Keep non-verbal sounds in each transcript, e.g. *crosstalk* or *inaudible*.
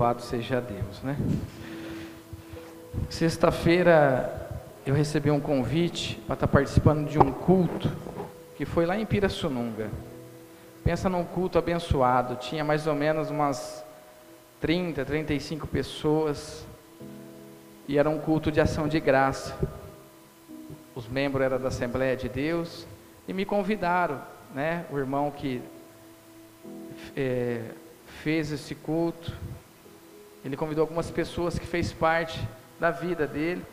Louvado seja Deus, né? Sexta-feira eu recebi um convite para estar participando de um culto que foi lá em Pirassununga. Pensa num culto abençoado, tinha mais ou menos umas 30, 35 pessoas e era um culto de ação de graça. Os membros eram da Assembleia de Deus e me convidaram, né? O irmão que é, fez esse culto, ele convidou algumas pessoas que fez parte da vida dele.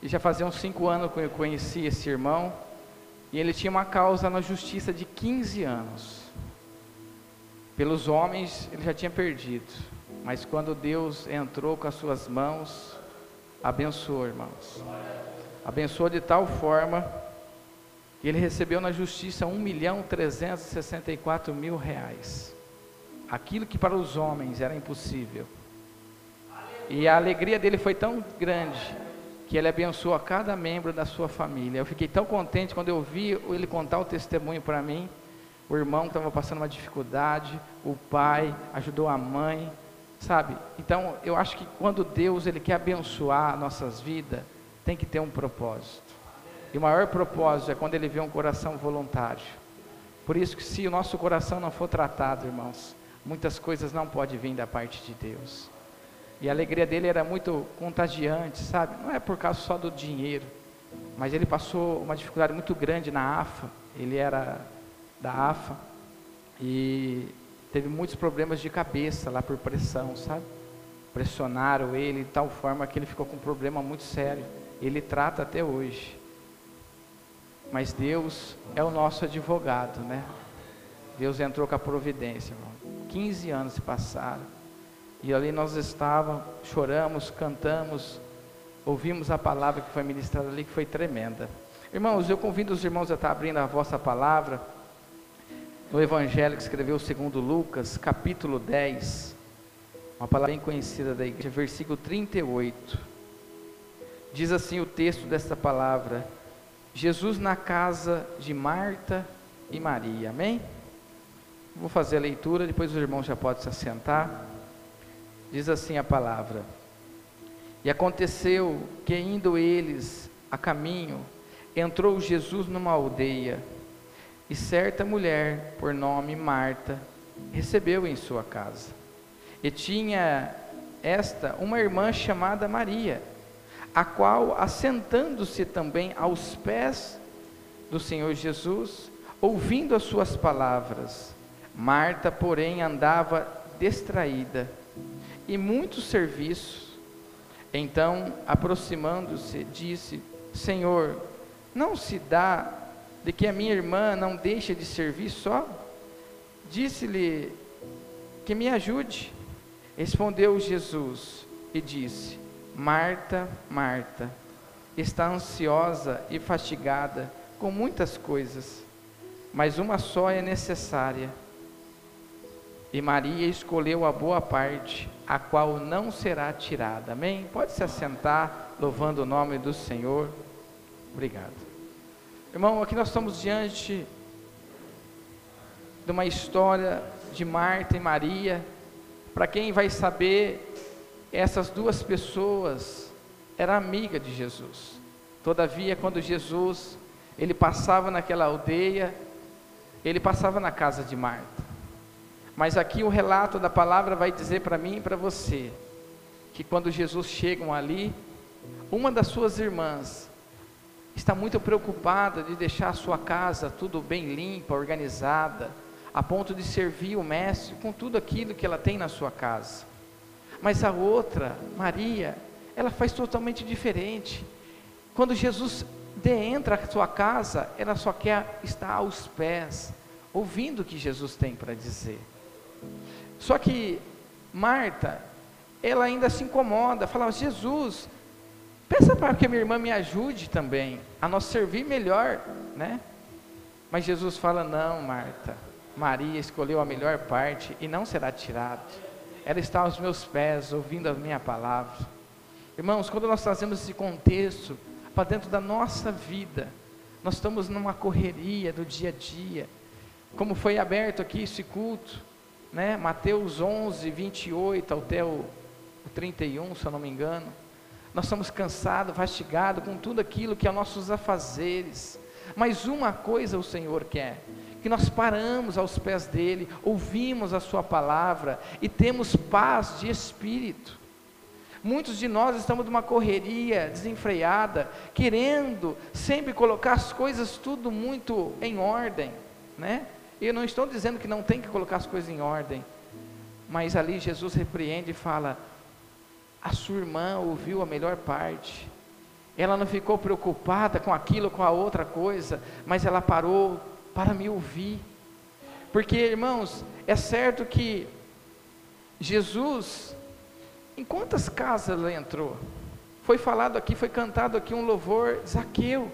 E já fazia uns cinco anos que eu conheci esse irmão. E ele tinha uma causa na justiça de 15 anos. Pelos homens ele já tinha perdido. Mas quando Deus entrou com as suas mãos, abençoou, irmãos. Abençoou de tal forma que ele recebeu na justiça 1 milhão 364 mil reais. Aquilo que para os homens era impossível e a alegria dele foi tão grande que ele abençoou a cada membro da sua família. Eu fiquei tão contente quando eu vi ele contar o testemunho para mim. O irmão estava passando uma dificuldade, o pai ajudou a mãe, sabe? Então, eu acho que quando Deus ele quer abençoar nossas vidas, tem que ter um propósito. E o maior propósito é quando ele vê um coração voluntário. Por isso que se o nosso coração não for tratado, irmãos, muitas coisas não podem vir da parte de Deus. E a alegria dele era muito contagiante, sabe? Não é por causa só do dinheiro, mas ele passou uma dificuldade muito grande na AFA. Ele era da AFA e teve muitos problemas de cabeça lá por pressão, sabe? Pressionaram ele de tal forma que ele ficou com um problema muito sério. Ele trata até hoje. Mas Deus é o nosso advogado, né? Deus entrou com a providência, irmão. 15 anos se passaram. E ali nós estávamos, choramos, cantamos, ouvimos a palavra que foi ministrada ali, que foi tremenda. Irmãos, eu convido os irmãos a estar abrindo a vossa palavra no Evangelho que escreveu segundo Lucas, capítulo 10, uma palavra bem conhecida da igreja, versículo 38. Diz assim o texto desta palavra: Jesus na casa de Marta e Maria. Amém? Vou fazer a leitura, depois os irmãos já podem se assentar. Diz assim a palavra: E aconteceu que, indo eles a caminho, entrou Jesus numa aldeia, e certa mulher, por nome Marta, recebeu em sua casa. E tinha esta uma irmã chamada Maria, a qual, assentando-se também aos pés do Senhor Jesus, ouvindo as suas palavras, Marta, porém, andava distraída e muitos serviços. Então, aproximando-se, disse: Senhor, não se dá de que a minha irmã não deixe de servir só? Disse-lhe que me ajude. Respondeu Jesus e disse: Marta, Marta, está ansiosa e fatigada com muitas coisas, mas uma só é necessária. E Maria escolheu a boa parte, a qual não será tirada. Amém? Pode se assentar, louvando o nome do Senhor. Obrigado. Irmão, aqui nós estamos diante de uma história de Marta e Maria. Para quem vai saber, essas duas pessoas eram amigas de Jesus. Todavia, quando Jesus ele passava naquela aldeia, ele passava na casa de Marta. Mas aqui o relato da palavra vai dizer para mim e para você que quando Jesus chega ali, uma das suas irmãs está muito preocupada de deixar a sua casa tudo bem limpa, organizada, a ponto de servir o mestre com tudo aquilo que ela tem na sua casa. Mas a outra, Maria, ela faz totalmente diferente. Quando Jesus entra à sua casa, ela só quer estar aos pés, ouvindo o que Jesus tem para dizer. Só que Marta, ela ainda se incomoda, fala: Jesus, peça para que minha irmã me ajude também a nós servir melhor, né? Mas Jesus fala: Não, Marta, Maria escolheu a melhor parte e não será tirada. Ela está aos meus pés, ouvindo a minha palavra. Irmãos, quando nós trazemos esse contexto para dentro da nossa vida, nós estamos numa correria do dia a dia. Como foi aberto aqui esse culto, né? Mateus 11, 28 até o 31, se eu não me engano. Nós estamos cansados, fastigados com tudo aquilo que é nossos afazeres. Mas uma coisa o Senhor quer, que nós paramos aos pés dele, ouvimos a sua palavra e temos paz de espírito. Muitos de nós estamos numa correria desenfreada, querendo sempre colocar as coisas tudo muito em ordem, né? Eu não estou dizendo que não tem que colocar as coisas em ordem, mas ali Jesus repreende e fala: a sua irmã ouviu a melhor parte. Ela não ficou preocupada com aquilo, com a outra coisa, mas ela parou para me ouvir. Porque, irmãos, é certo que Jesus, em quantas casas ele entrou? Foi falado aqui, foi cantado aqui um louvor, Zaqueu.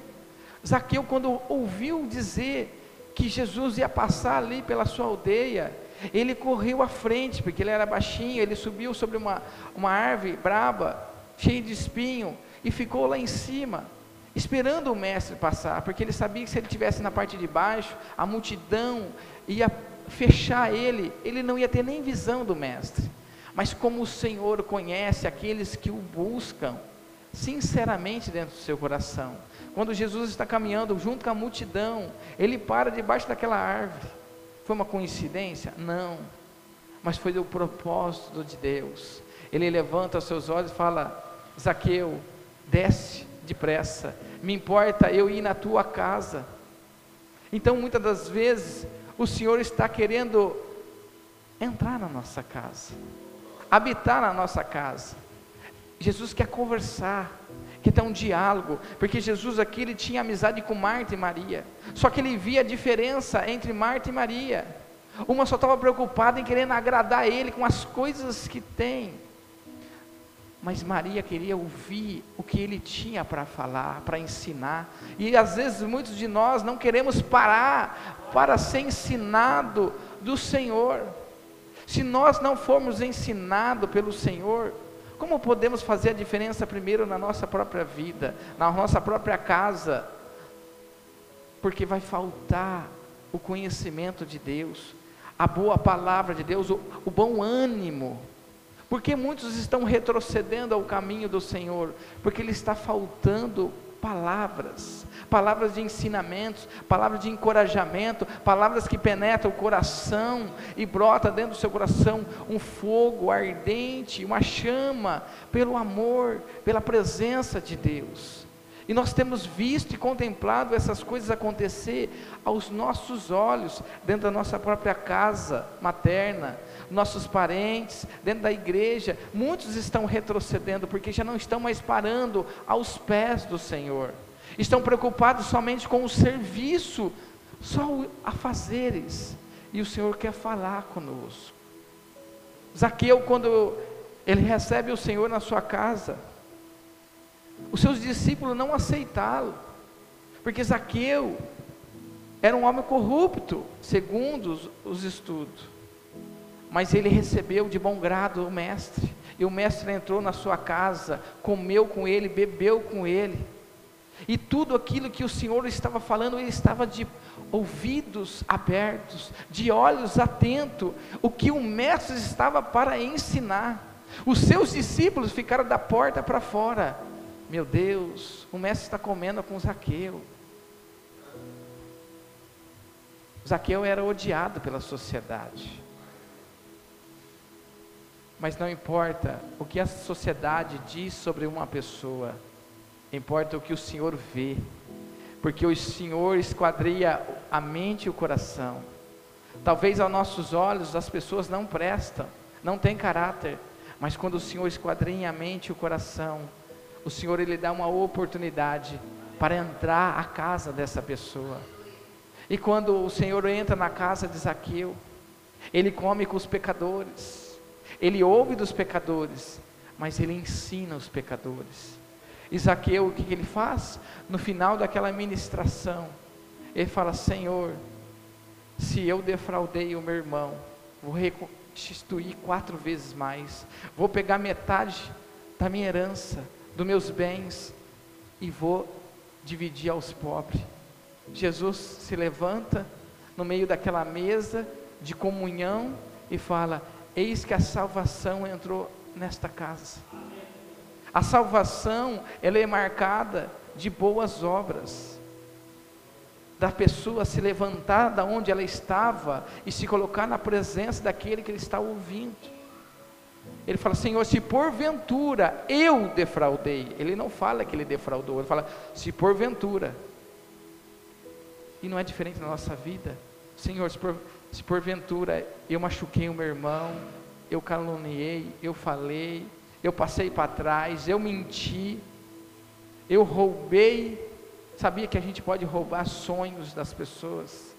Zaqueu, quando ouviu dizer que Jesus ia passar ali pela sua aldeia, ele correu à frente, porque ele era baixinho, ele subiu sobre uma, uma árvore braba, cheia de espinho, e ficou lá em cima, esperando o mestre passar, porque ele sabia que se ele estivesse na parte de baixo, a multidão ia fechar ele, ele não ia ter nem visão do mestre. Mas como o Senhor conhece aqueles que o buscam, sinceramente dentro do seu coração, quando Jesus está caminhando junto com a multidão, ele para debaixo daquela árvore foi uma coincidência? Não. Mas foi o propósito de Deus. Ele levanta seus olhos e fala: Zaqueu, desce depressa. Me importa eu ir na tua casa. Então, muitas das vezes, o Senhor está querendo entrar na nossa casa, habitar na nossa casa. Jesus quer conversar que tem um diálogo, porque Jesus aqui ele tinha amizade com Marta e Maria, só que ele via a diferença entre Marta e Maria. Uma só estava preocupada em querendo agradar ele com as coisas que tem, mas Maria queria ouvir o que ele tinha para falar, para ensinar, e às vezes muitos de nós não queremos parar para ser ensinado do Senhor. Se nós não formos ensinados pelo Senhor, como podemos fazer a diferença primeiro na nossa própria vida, na nossa própria casa? Porque vai faltar o conhecimento de Deus, a boa palavra de Deus, o, o bom ânimo. Porque muitos estão retrocedendo ao caminho do Senhor, porque lhe está faltando palavras, palavras de ensinamentos, palavras de encorajamento, palavras que penetram o coração e brota dentro do seu coração um fogo ardente, uma chama pelo amor, pela presença de Deus. E nós temos visto e contemplado essas coisas acontecer aos nossos olhos, dentro da nossa própria casa materna, nossos parentes, dentro da igreja, muitos estão retrocedendo porque já não estão mais parando aos pés do Senhor, estão preocupados somente com o serviço, só a fazeres, e o Senhor quer falar conosco. Zaqueu, quando ele recebe o Senhor na sua casa, os seus discípulos não aceitaram, porque Zaqueu era um homem corrupto, segundo os, os estudos. Mas ele recebeu de bom grado o mestre, e o mestre entrou na sua casa, comeu com ele, bebeu com ele, e tudo aquilo que o Senhor estava falando, ele estava de ouvidos abertos, de olhos atentos, o que o mestre estava para ensinar. Os seus discípulos ficaram da porta para fora. Meu Deus, o mestre está comendo com Zaqueu. Zaqueu era odiado pela sociedade. Mas não importa o que a sociedade diz sobre uma pessoa, importa o que o Senhor vê, porque o Senhor esquadria a mente e o coração. Talvez aos nossos olhos as pessoas não prestam, não têm caráter, mas quando o Senhor esquadrinha a mente e o coração, o Senhor ele dá uma oportunidade para entrar à casa dessa pessoa. E quando o Senhor entra na casa de Zaqueu, ele come com os pecadores. Ele ouve dos pecadores, mas ele ensina os pecadores. Isaqueu, o que, que ele faz? No final daquela ministração, ele fala: Senhor, se eu defraudei o meu irmão, vou restituir quatro vezes mais, vou pegar metade da minha herança, dos meus bens, e vou dividir aos pobres. Jesus se levanta no meio daquela mesa de comunhão e fala: Eis que a salvação entrou nesta casa. A salvação, ela é marcada de boas obras. Da pessoa se levantar da onde ela estava e se colocar na presença daquele que ele está ouvindo. Ele fala, Senhor, se porventura eu defraudei, ele não fala que ele defraudou, ele fala, se porventura, e não é diferente na nossa vida, Senhor, se, por, se porventura eu machuquei o meu irmão, eu caluniei, eu falei, eu passei para trás, eu menti, eu roubei, sabia que a gente pode roubar sonhos das pessoas,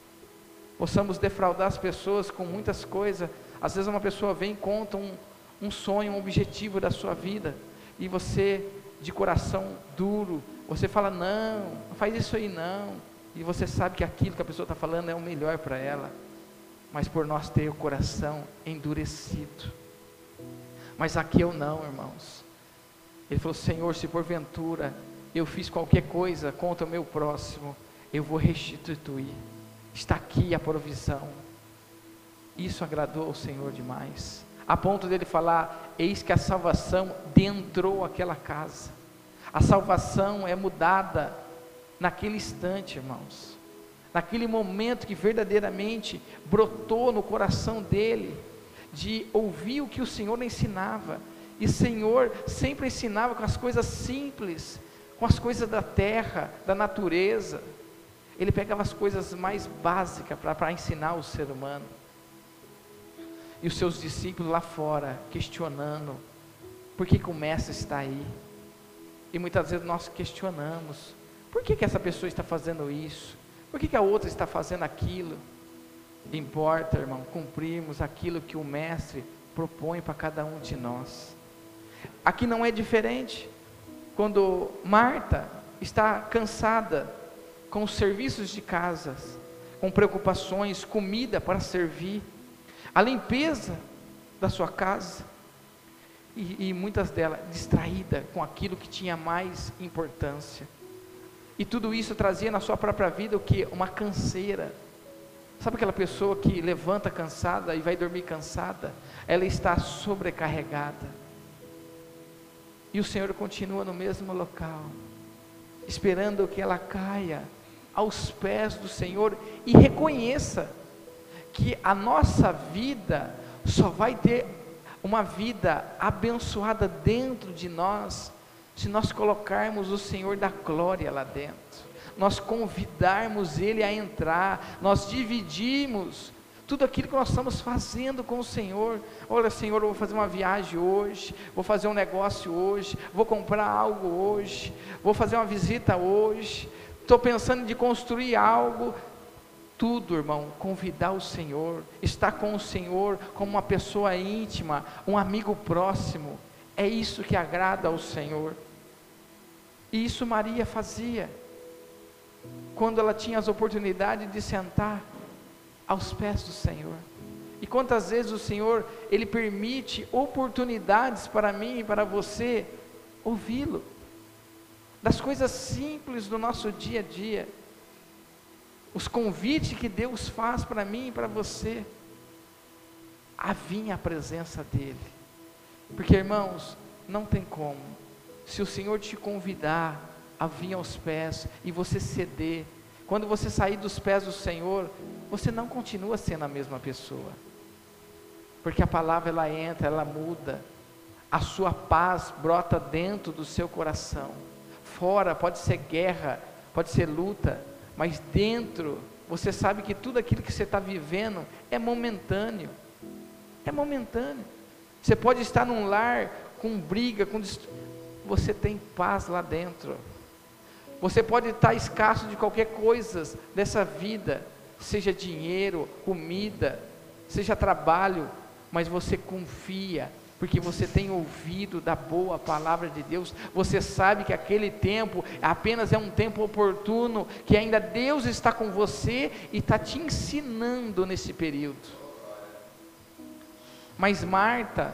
possamos defraudar as pessoas com muitas coisas, às vezes uma pessoa vem e conta um, um sonho, um objetivo da sua vida, e você, de coração duro, você fala: não, não faz isso aí não, e você sabe que aquilo que a pessoa está falando é o melhor para ela, mas por nós ter o coração endurecido. Mas aqui eu não, irmãos. Ele falou: Senhor, se porventura eu fiz qualquer coisa contra o meu próximo, eu vou restituir. Está aqui a provisão. Isso agradou ao Senhor demais a ponto dele falar: Eis que a salvação dentrou aquela casa. A salvação é mudada naquele instante, irmãos. Naquele momento que verdadeiramente brotou no coração dele, de ouvir o que o Senhor ensinava. E Senhor sempre ensinava com as coisas simples, com as coisas da terra, da natureza. Ele pegava as coisas mais básicas para ensinar o ser humano e os seus discípulos lá fora, questionando: por que, que o mestre está aí? E muitas vezes nós questionamos: por que, que essa pessoa está fazendo isso? Por que, que a outra está fazendo aquilo? Importa, irmão, cumprirmos aquilo que o mestre propõe para cada um de nós. Aqui não é diferente. Quando Marta está cansada com os serviços de casas, com preocupações, comida para servir, a limpeza da sua casa, e, e muitas delas distraída com aquilo que tinha mais importância. E tudo isso trazia na sua própria vida o que? Uma canseira. Sabe aquela pessoa que levanta cansada e vai dormir cansada? Ela está sobrecarregada. E o Senhor continua no mesmo local, esperando que ela caia aos pés do Senhor e reconheça que a nossa vida só vai ter uma vida abençoada dentro de nós se nós colocarmos o Senhor da glória lá dentro, nós convidarmos Ele a entrar, nós dividirmos tudo aquilo que nós estamos fazendo com o Senhor. Olha, Senhor, eu vou fazer uma viagem hoje, vou fazer um negócio hoje, vou comprar algo hoje, vou fazer uma visita hoje, estou pensando de construir algo tudo, irmão, convidar o Senhor, estar com o Senhor como uma pessoa íntima, um amigo próximo, é isso que agrada ao Senhor. E isso Maria fazia, quando ela tinha as oportunidades de sentar aos pés do Senhor. E quantas vezes o Senhor, Ele permite oportunidades para mim e para você ouvi-lo, das coisas simples do nosso dia a dia os convites que Deus faz para mim e para você, a vir à presença dEle. Porque, irmãos, não tem como. Se o Senhor te convidar a vir aos pés e você ceder, quando você sair dos pés do Senhor, você não continua sendo a mesma pessoa. Porque a palavra ela entra, ela muda. A sua paz brota dentro do seu coração. Fora pode ser guerra, pode ser luta, mas dentro você sabe que tudo aquilo que você está vivendo é momentâneo. É momentâneo. Você pode estar num lar com briga, com dist... você tem paz lá dentro. Você pode estar escasso de qualquer coisa dessa vida, seja dinheiro, comida, seja trabalho, mas você confia, porque você tem ouvido da boa palavra de Deus, você sabe que aquele tempo apenas é um tempo oportuno, que ainda Deus está com você e está te ensinando nesse período. Mas Marta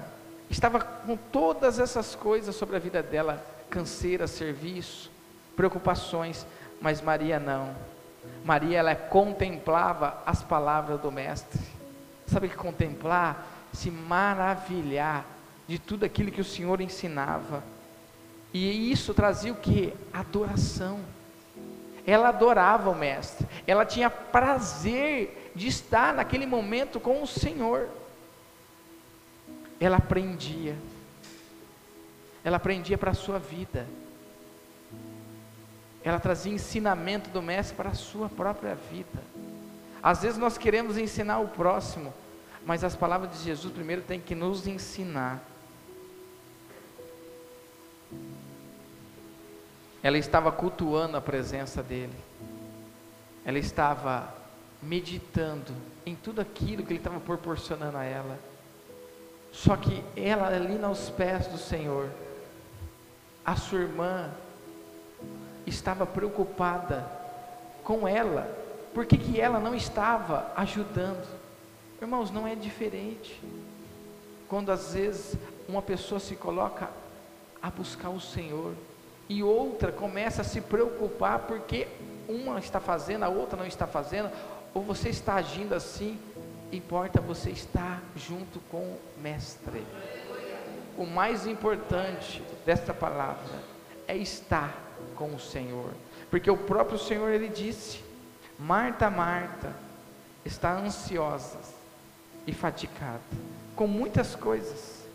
estava com todas essas coisas sobre a vida dela, canseira, serviço, preocupações, mas Maria não. Maria ela contemplava as palavras do mestre. Sabe que contemplar, se maravilhar de tudo aquilo que o Senhor ensinava. E isso trazia o que? Adoração. Ela adorava o Mestre, ela tinha prazer de estar naquele momento com o Senhor. Ela aprendia, ela aprendia para a sua vida, ela trazia ensinamento do Mestre para a sua própria vida. Às vezes nós queremos ensinar o próximo, mas as palavras de Jesus primeiro têm que nos ensinar. Ela estava cultuando a presença dele. Ela estava meditando em tudo aquilo que ele estava proporcionando a ela. Só que ela ali aos pés do Senhor, a sua irmã estava preocupada com ela. Por que, que ela não estava ajudando? Irmãos, não é diferente. Quando às vezes uma pessoa se coloca a buscar o Senhor, e outra começa a se preocupar porque uma está fazendo, a outra não está fazendo, ou você está agindo assim, importa você estar junto com o Mestre. O mais importante desta palavra é estar com o Senhor, porque o próprio Senhor ele disse: Marta, Marta, está ansiosa e fatigada com muitas coisas,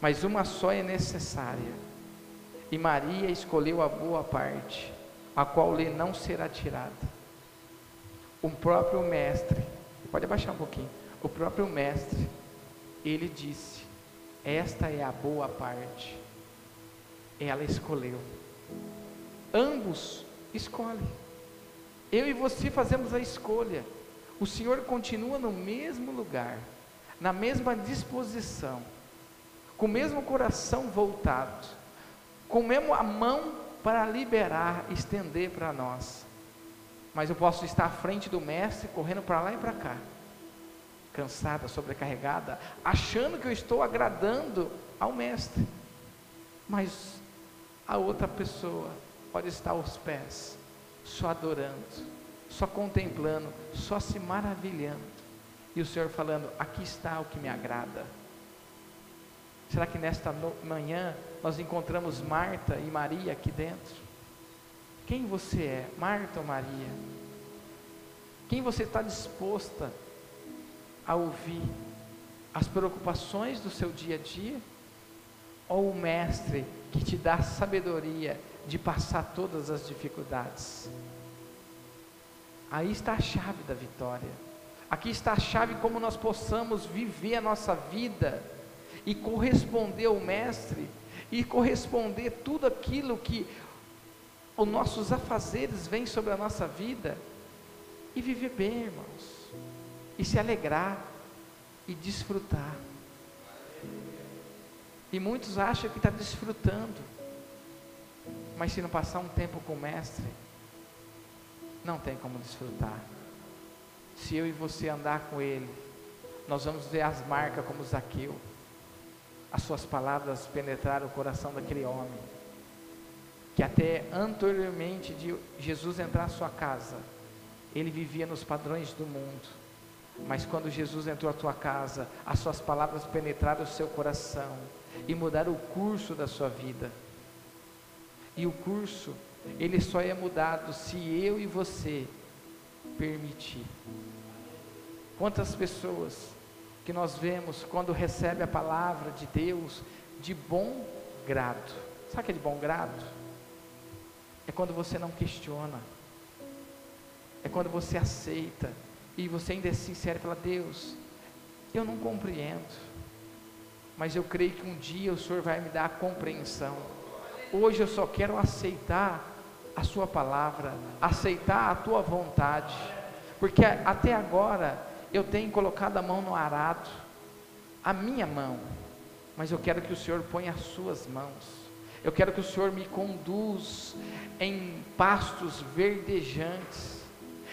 mas uma só é necessária. E Maria escolheu a boa parte, a qual lhe não será tirada. O próprio mestre, pode abaixar um pouquinho. O próprio mestre, ele disse: Esta é a boa parte. Ela escolheu. Ambos escolhem. Eu e você fazemos a escolha. O Senhor continua no mesmo lugar, na mesma disposição, com o mesmo coração voltado comemos a mão para liberar, estender para nós. Mas eu posso estar à frente do mestre, correndo para lá e para cá, cansada, sobrecarregada, achando que eu estou agradando ao mestre. Mas a outra pessoa pode estar aos pés, só adorando, só contemplando, só se maravilhando. E o Senhor falando: aqui está o que me agrada. Será que nesta manhã nós encontramos Marta e Maria aqui dentro? Quem você é, Marta ou Maria? Quem você está disposta a ouvir? As preocupações do seu dia a dia? Ou o Mestre que te dá sabedoria de passar todas as dificuldades? Aí está a chave da vitória. Aqui está a chave como nós possamos viver a nossa vida e corresponder ao Mestre, e corresponder tudo aquilo que os nossos afazeres vêm sobre a nossa vida, e viver bem, irmãos, e se alegrar, e desfrutar. E muitos acham que está desfrutando, mas se não passar um tempo com o Mestre, não tem como desfrutar. Se eu e você andar com Ele, nós vamos ver as marcas como Zaqueu as suas palavras penetraram o coração daquele homem, que até anteriormente de Jesus entrar à sua casa, ele vivia nos padrões do mundo. Mas quando Jesus entrou à tua casa, as suas palavras penetraram o seu coração e mudaram o curso da sua vida. E o curso, ele só é mudado se eu e você permitir. Quantas pessoas que nós vemos quando recebe a palavra de Deus de bom grado. Sabe que é de bom grado? É quando você não questiona, é quando você aceita e você ainda é sincero e fala: Deus, eu não compreendo, mas eu creio que um dia o Senhor vai me dar a compreensão. Hoje eu só quero aceitar a Sua palavra, aceitar a Tua vontade, porque até agora eu tenho colocado a mão no arado, a minha mão, mas eu quero que o Senhor ponha as suas mãos. Eu quero que o Senhor me conduz em pastos verdejantes,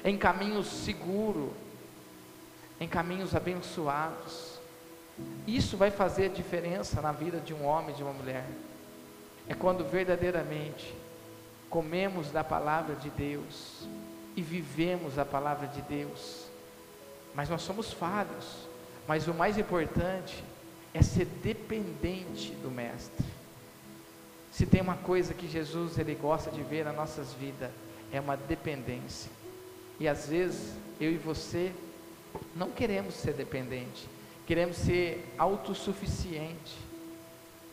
em caminhos seguros, em caminhos abençoados. Isso vai fazer a diferença na vida de um homem e de uma mulher. É quando verdadeiramente comemos da palavra de Deus e vivemos a palavra de Deus mas nós somos falhos. Mas o mais importante é ser dependente do Mestre. Se tem uma coisa que Jesus ele gosta de ver nas nossas vidas, é uma dependência. E às vezes eu e você não queremos ser dependente, queremos ser autossuficiente.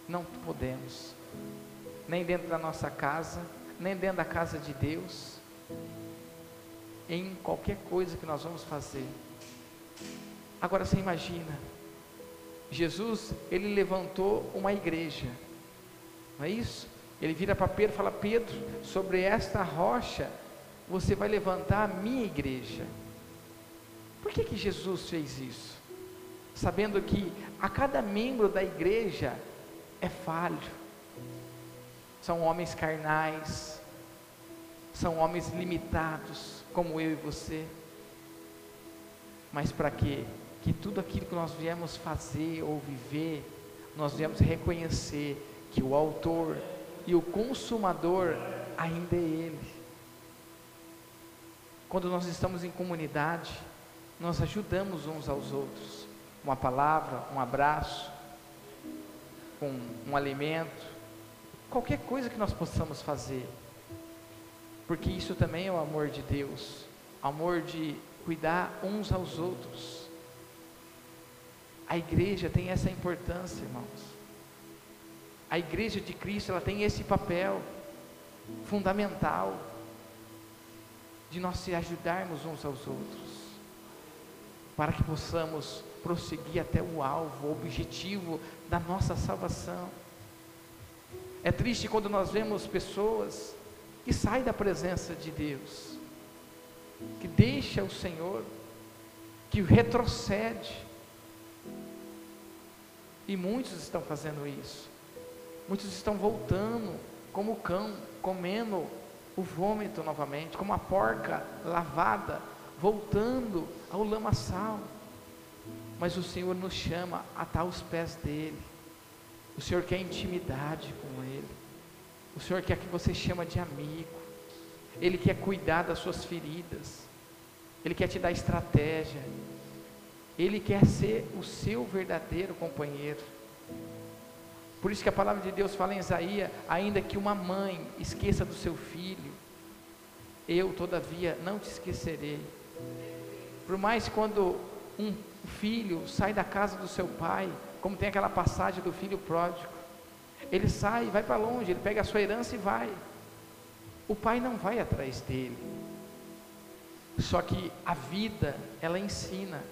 Não podemos. Nem dentro da nossa casa, nem dentro da casa de Deus. Em qualquer coisa que nós vamos fazer. Agora você imagina, Jesus, ele levantou uma igreja. Não é isso? Ele vira para Pedro e fala: Pedro, sobre esta rocha você vai levantar a minha igreja. Por que, que Jesus fez isso? Sabendo que a cada membro da igreja é falho, são homens carnais, são homens limitados, como eu e você. Mas para quê? Que tudo aquilo que nós viemos fazer ou viver, nós viemos reconhecer que o autor e o consumador ainda é Ele. Quando nós estamos em comunidade, nós ajudamos uns aos outros. Uma palavra, um abraço, um, um alimento, qualquer coisa que nós possamos fazer. Porque isso também é o amor de Deus, amor de cuidar uns aos outros. A igreja tem essa importância, irmãos. A igreja de Cristo, ela tem esse papel fundamental de nós se ajudarmos uns aos outros, para que possamos prosseguir até o alvo, o objetivo da nossa salvação. É triste quando nós vemos pessoas que saem da presença de Deus, que deixa o Senhor, que retrocede. E muitos estão fazendo isso. Muitos estão voltando como o cão, comendo o vômito novamente, como a porca lavada, voltando ao lamaçal. Mas o Senhor nos chama a estar aos pés dele. O Senhor quer intimidade com ele. O Senhor quer que você chama de amigo. Ele quer cuidar das suas feridas. Ele quer te dar estratégia. Ele quer ser o seu verdadeiro companheiro. Por isso que a palavra de Deus fala em Isaías: ainda que uma mãe esqueça do seu filho, eu todavia não te esquecerei. Por mais quando um filho sai da casa do seu pai, como tem aquela passagem do filho pródigo, ele sai, vai para longe, ele pega a sua herança e vai. O pai não vai atrás dele. Só que a vida, ela ensina.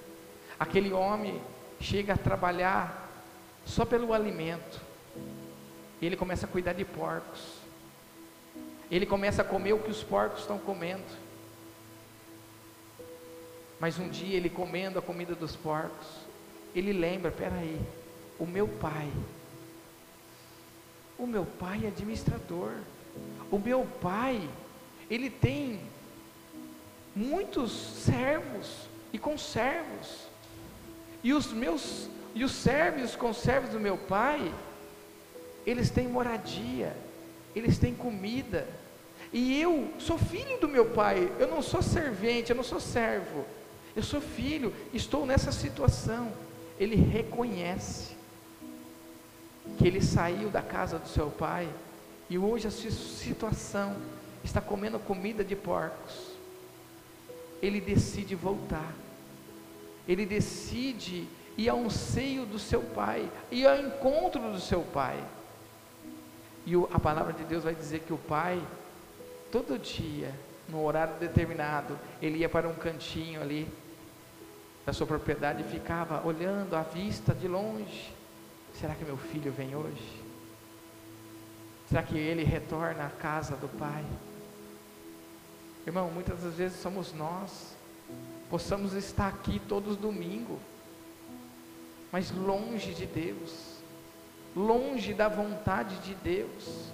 Aquele homem chega a trabalhar só pelo alimento ele começa a cuidar de porcos. Ele começa a comer o que os porcos estão comendo. Mas um dia ele comendo a comida dos porcos, ele lembra, peraí, o meu pai, o meu pai é administrador, o meu pai, ele tem muitos servos e conservos, e os meus, e os servos e os conservos do meu pai, eles têm moradia, eles têm comida. E eu sou filho do meu pai, eu não sou servente, eu não sou servo, eu sou filho, estou nessa situação. Ele reconhece que ele saiu da casa do seu pai e hoje a sua situação está comendo comida de porcos. Ele decide voltar, ele decide ir ao seio do seu pai, ir ao encontro do seu pai. E a palavra de Deus vai dizer que o pai, todo dia, no horário determinado, ele ia para um cantinho ali da sua propriedade e ficava olhando à vista de longe. Será que meu filho vem hoje? Será que ele retorna à casa do pai? Irmão, muitas das vezes somos nós, possamos estar aqui todos domingo, mas longe de Deus longe da vontade de Deus.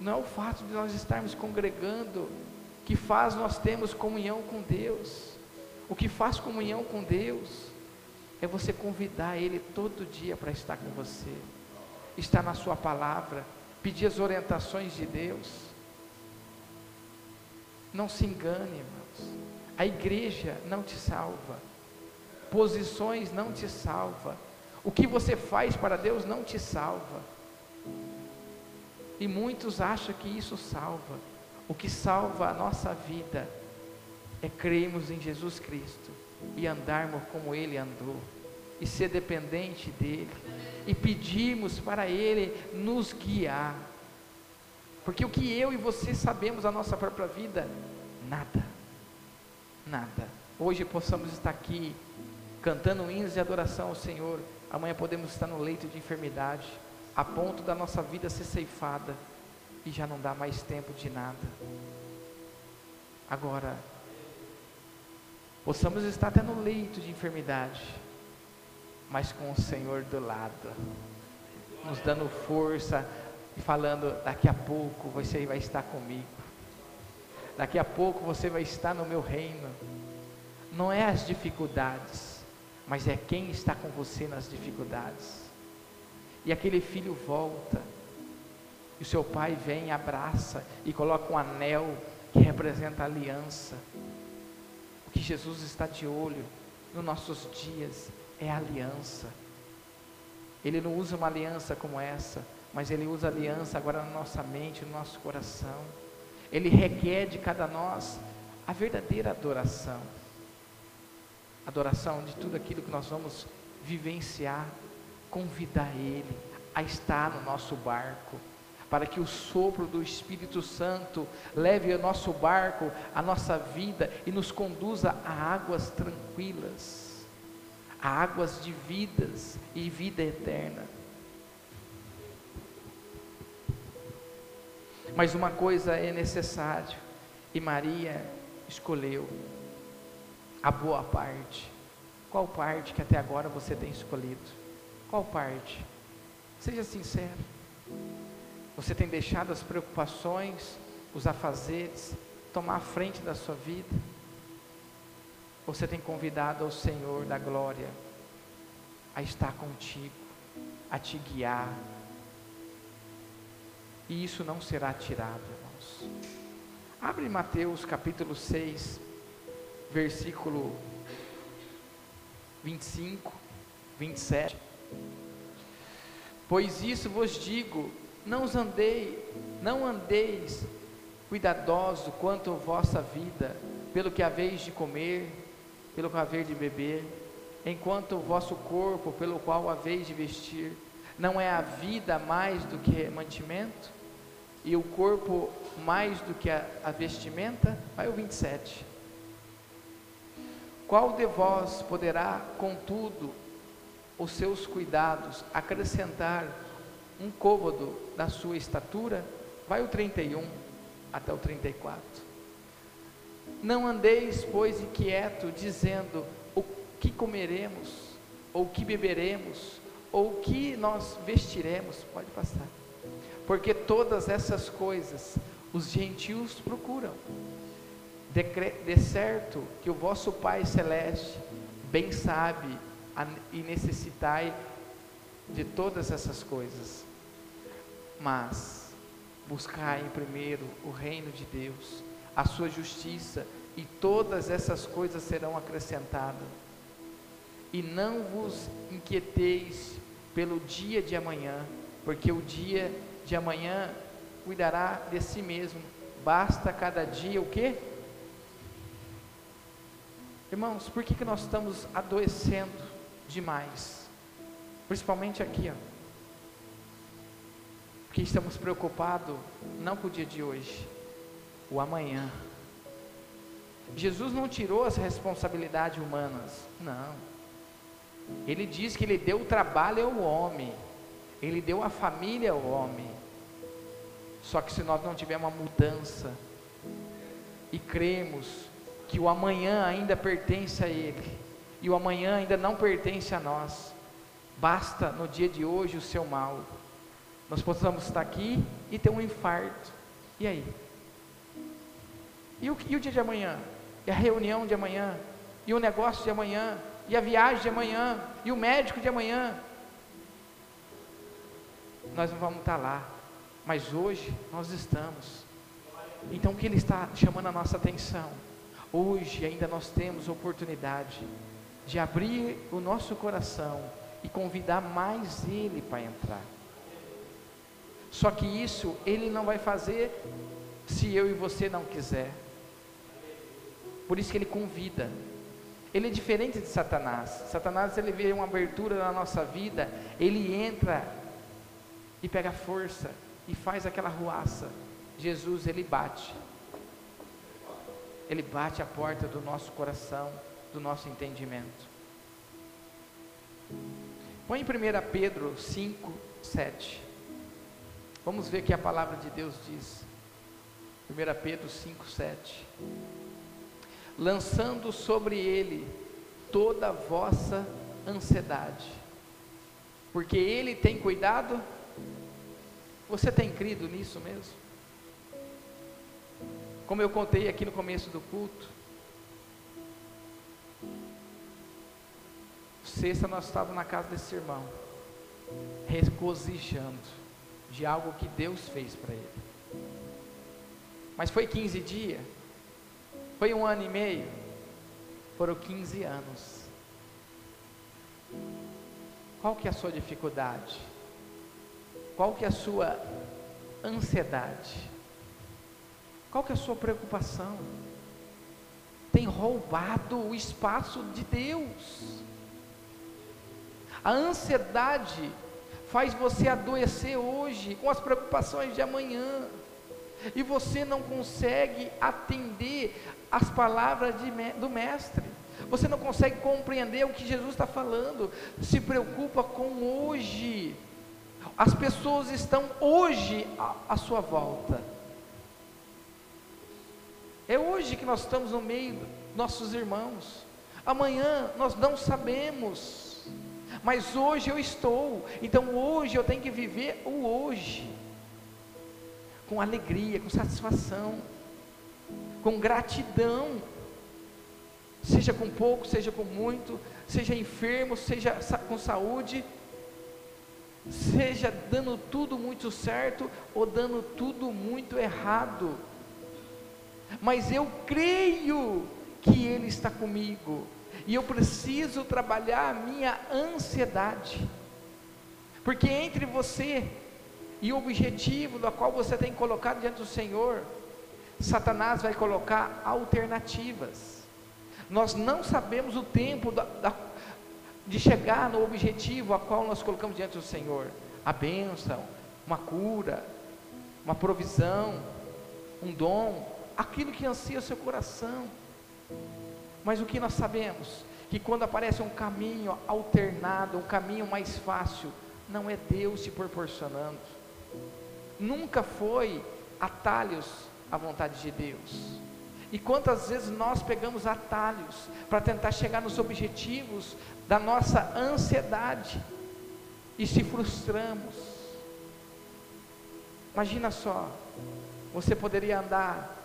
Não é o fato de nós estarmos congregando que faz nós termos comunhão com Deus. O que faz comunhão com Deus é você convidar Ele todo dia para estar com você, estar na Sua palavra, pedir as orientações de Deus. Não se engane, irmãos. A igreja não te salva. posições não te salva. O que você faz para Deus não te salva. E muitos acham que isso salva. O que salva a nossa vida é crermos em Jesus Cristo e andarmos como Ele andou, e ser dependente dEle, e pedirmos para Ele nos guiar. Porque o que eu e você sabemos da nossa própria vida, nada, nada. Hoje possamos estar aqui cantando hinos de adoração ao Senhor, amanhã podemos estar no leito de enfermidade, a ponto da nossa vida ser ceifada e já não dá mais tempo de nada. Agora, possamos estar até no leito de enfermidade, mas com o Senhor do lado, nos dando força e falando: daqui a pouco você vai estar comigo, daqui a pouco você vai estar no meu reino. Não é as dificuldades, mas é quem está com você nas dificuldades. E aquele filho volta, e o seu pai vem, abraça e coloca um anel que representa a aliança. Que Jesus está de olho nos nossos dias é a aliança. Ele não usa uma aliança como essa, mas ele usa aliança agora na nossa mente, no nosso coração. Ele requer de cada nós a verdadeira adoração adoração de tudo aquilo que nós vamos vivenciar, convidar Ele a estar no nosso barco, para que o sopro do Espírito Santo leve o nosso barco, a nossa vida e nos conduza a águas tranquilas, a águas de vidas e vida eterna. Mas uma coisa é necessário, e Maria escolheu a boa parte. Qual parte que até agora você tem escolhido? Qual parte? Seja sincero. Você tem deixado as preocupações, os afazeres, tomar a frente da sua vida? Você tem convidado ao Senhor da glória a estar contigo, a te guiar. E isso não será tirado, irmãos. Abre Mateus capítulo 6, versículo 25, 27. Pois isso vos digo, não os andei, não andeis cuidadoso quanto a vossa vida, pelo que haveis de comer, pelo que haveis de beber, enquanto o vosso corpo, pelo qual haveis de vestir, não é a vida mais do que mantimento, e o corpo mais do que a, a vestimenta? Vai o 27. Qual de vós poderá, contudo, os seus cuidados acrescentar um côvado da sua estatura? Vai o 31 até o 34. Não andeis, pois, inquieto, dizendo o que comeremos, ou o que beberemos, ou o que nós vestiremos. Pode passar. Porque todas essas coisas os gentios procuram de, de certo que o vosso Pai Celeste bem sabe a, e necessitai de todas essas coisas. Mas buscai em primeiro o reino de Deus, a sua justiça, e todas essas coisas serão acrescentadas. E não vos inquieteis pelo dia de amanhã, porque o dia de amanhã cuidará de si mesmo. Basta cada dia o que? Irmãos, por que, que nós estamos adoecendo demais? Principalmente aqui, ó. Porque estamos preocupados não com o dia de hoje, o amanhã. Jesus não tirou as responsabilidades humanas, não. Ele diz que ele deu o trabalho ao homem, ele deu a família ao homem. Só que se nós não tivermos uma mudança e cremos que o amanhã ainda pertence a Ele e o amanhã ainda não pertence a nós. Basta no dia de hoje o seu mal. Nós possamos estar aqui e ter um infarto. E aí? E o, e o dia de amanhã? E a reunião de amanhã? E o negócio de amanhã? E a viagem de amanhã? E o médico de amanhã? Nós não vamos estar lá, mas hoje nós estamos. Então o que Ele está chamando a nossa atenção? Hoje ainda nós temos oportunidade de abrir o nosso coração e convidar mais Ele para entrar. Só que isso Ele não vai fazer se eu e você não quiser. Por isso que Ele convida. Ele é diferente de Satanás. Satanás ele vê uma abertura na nossa vida, ele entra e pega força e faz aquela ruaça. Jesus ele bate. Ele bate a porta do nosso coração, do nosso entendimento. Põe em 1 Pedro 5, 7. Vamos ver o que a palavra de Deus diz. 1 Pedro 5, 7. Lançando sobre ele toda a vossa ansiedade, porque ele tem cuidado. Você tem crido nisso mesmo? Como eu contei aqui no começo do culto, sexta nós estávamos na casa desse irmão, regozijando de algo que Deus fez para ele. Mas foi 15 dias, foi um ano e meio, foram 15 anos. Qual que é a sua dificuldade? Qual que é a sua ansiedade? Qual que é a sua preocupação? Tem roubado o espaço de Deus. A ansiedade faz você adoecer hoje com as preocupações de amanhã. E você não consegue atender as palavras de, do Mestre. Você não consegue compreender o que Jesus está falando. Se preocupa com hoje. As pessoas estão hoje à, à sua volta. É hoje que nós estamos no meio dos nossos irmãos. Amanhã nós não sabemos mas hoje eu estou, então hoje eu tenho que viver o hoje, com alegria, com satisfação, com gratidão, seja com pouco, seja com muito, seja enfermo, seja com saúde, seja dando tudo muito certo ou dando tudo muito errado, mas eu creio que Ele está comigo, e eu preciso trabalhar a minha ansiedade. Porque entre você e o objetivo do qual você tem colocado diante do Senhor, Satanás vai colocar alternativas. Nós não sabemos o tempo da, da, de chegar no objetivo a qual nós colocamos diante do Senhor. A bênção, uma cura, uma provisão, um dom, aquilo que ansia o seu coração. Mas o que nós sabemos? Que quando aparece um caminho alternado, um caminho mais fácil, não é Deus te proporcionando. Nunca foi atalhos a vontade de Deus. E quantas vezes nós pegamos atalhos para tentar chegar nos objetivos da nossa ansiedade e se frustramos. Imagina só, você poderia andar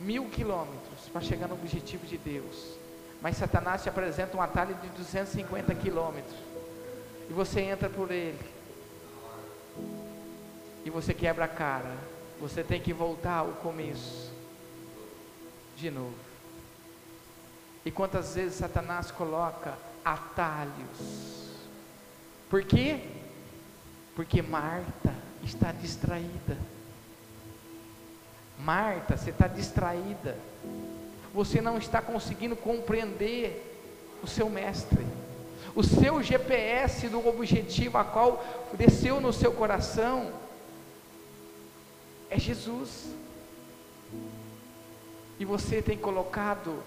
mil quilômetros para chegar no objetivo de Deus. Mas Satanás te apresenta um atalho de 250 quilômetros. E você entra por ele. E você quebra a cara. Você tem que voltar ao começo. De novo. E quantas vezes Satanás coloca atalhos? Por quê? Porque Marta está distraída. Marta, você está distraída. Você não está conseguindo compreender o seu mestre. O seu GPS do objetivo a qual desceu no seu coração é Jesus. E você tem colocado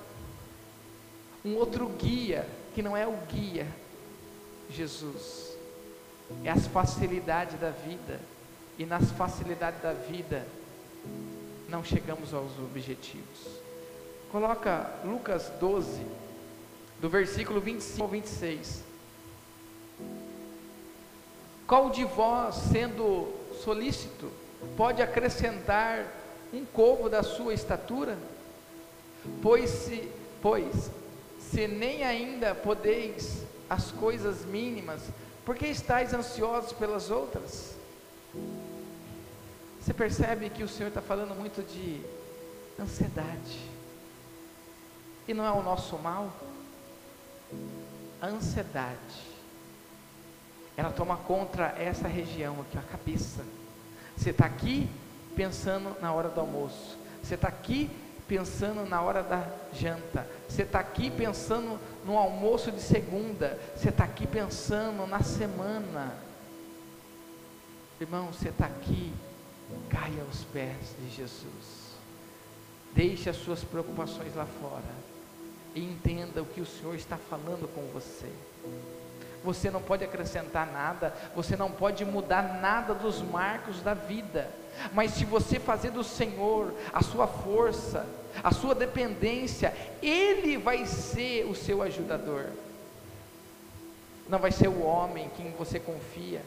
um outro guia, que não é o guia, Jesus. É as facilidades da vida. E nas facilidades da vida, não chegamos aos objetivos. Coloca Lucas 12, do versículo 25 ao 26. Qual de vós, sendo solícito, pode acrescentar um covo da sua estatura? Pois se, pois, se nem ainda podeis as coisas mínimas, por que estáis ansiosos pelas outras? Você percebe que o Senhor está falando muito de ansiedade. E não é o nosso mal. a ansiedade, ela toma contra essa região aqui, a cabeça. Você está aqui pensando na hora do almoço, você está aqui pensando na hora da janta, você está aqui pensando no almoço de segunda, você está aqui pensando na semana. Irmão, você está aqui, caia aos pés de Jesus. Deixe as suas preocupações lá fora e entenda o que o Senhor está falando com você. Você não pode acrescentar nada, você não pode mudar nada dos marcos da vida. Mas se você fazer do Senhor a sua força, a sua dependência, Ele vai ser o seu ajudador. Não vai ser o homem em quem você confia,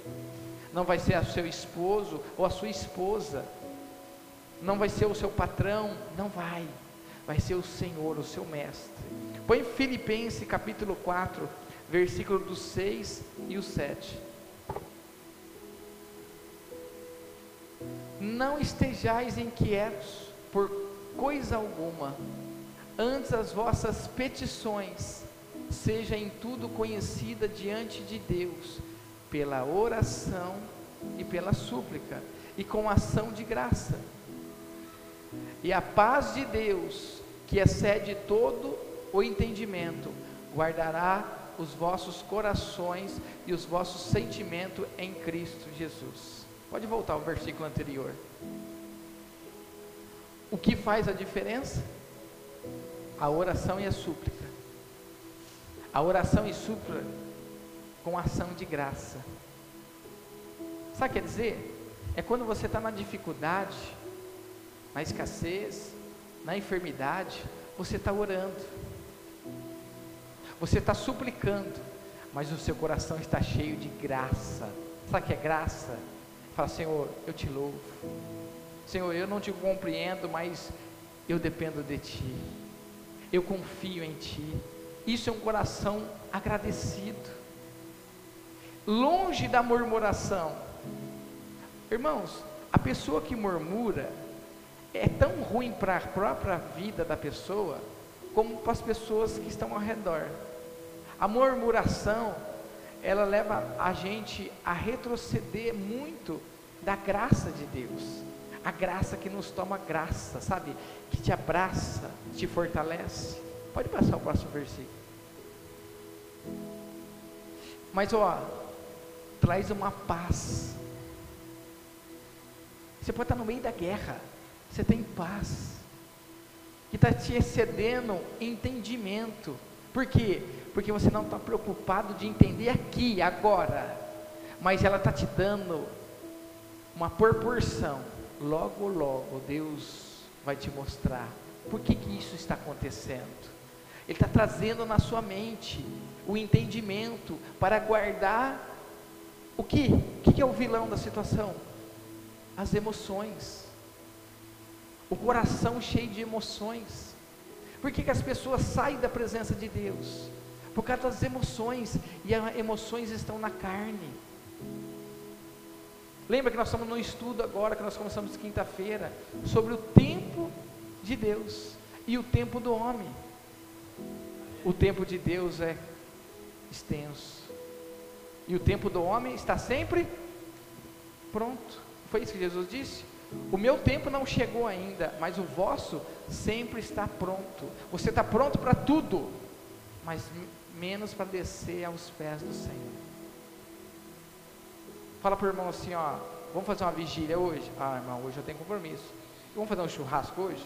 não vai ser o seu esposo ou a sua esposa, não vai ser o seu patrão, não vai, vai ser o Senhor, o seu mestre. Põe Filipenses capítulo 4, versículo do 6 e o 7. Não estejais inquietos por coisa alguma, antes as vossas petições seja em tudo conhecida diante de Deus, pela oração e pela súplica, e com ação de graça. E a paz de Deus, que excede todo o entendimento, guardará os vossos corações e os vossos sentimentos em Cristo Jesus. Pode voltar ao versículo anterior. O que faz a diferença? A oração e a súplica. A oração e súplica com ação de graça. Sabe o que quer dizer? É quando você está na dificuldade, na escassez, na enfermidade, você está orando, você está suplicando, mas o seu coração está cheio de graça. Sabe o que é graça? Fala, Senhor, eu te louvo. Senhor, eu não te compreendo, mas eu dependo de Ti. Eu confio em Ti. Isso é um coração agradecido. Longe da murmuração. Irmãos, a pessoa que murmura é tão ruim para a própria vida da pessoa, como para as pessoas que estão ao redor. A murmuração, ela leva a gente a retroceder muito da graça de Deus. A graça que nos toma graça, sabe? Que te abraça, te fortalece. Pode passar o próximo versículo. Mas ó, traz uma paz. Você pode estar no meio da guerra, você tem paz, que está te excedendo entendimento. Por quê? Porque você não está preocupado de entender aqui, agora, mas ela está te dando uma proporção. Logo, logo, Deus vai te mostrar por que, que isso está acontecendo. Ele está trazendo na sua mente o entendimento para guardar o que? O que é o vilão da situação? As emoções. O coração cheio de emoções. Por que, que as pessoas saem da presença de Deus? Por causa das emoções, e as emoções estão na carne. Lembra que nós estamos no estudo agora, que nós começamos quinta-feira, sobre o tempo de Deus e o tempo do homem. O tempo de Deus é extenso, e o tempo do homem está sempre pronto. Foi isso que Jesus disse? O meu tempo não chegou ainda, mas o vosso sempre está pronto. Você está pronto para tudo, mas menos para descer aos pés do Senhor. Fala para o irmão assim, ó, vamos fazer uma vigília hoje? Ah, irmão, hoje eu tenho compromisso. Vamos fazer um churrasco hoje?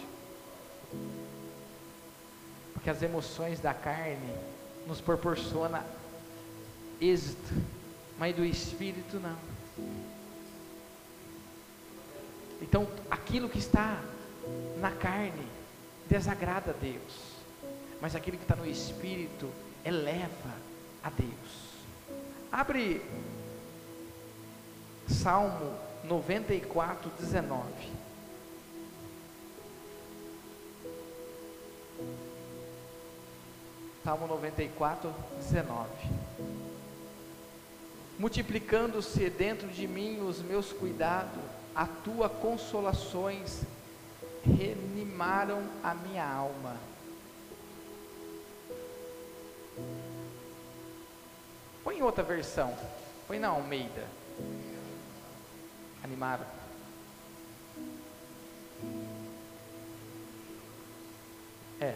Porque as emoções da carne nos proporciona êxito, mas do espírito não. Então, aquilo que está na carne desagrada a Deus, mas aquilo que está no espírito eleva a Deus. Abre Salmo 94, 19. Salmo 94, 19. Multiplicando-se dentro de mim os meus cuidados, a tua consolações reanimaram a minha alma. Põe outra versão. Põe na Almeida. Animaram. É.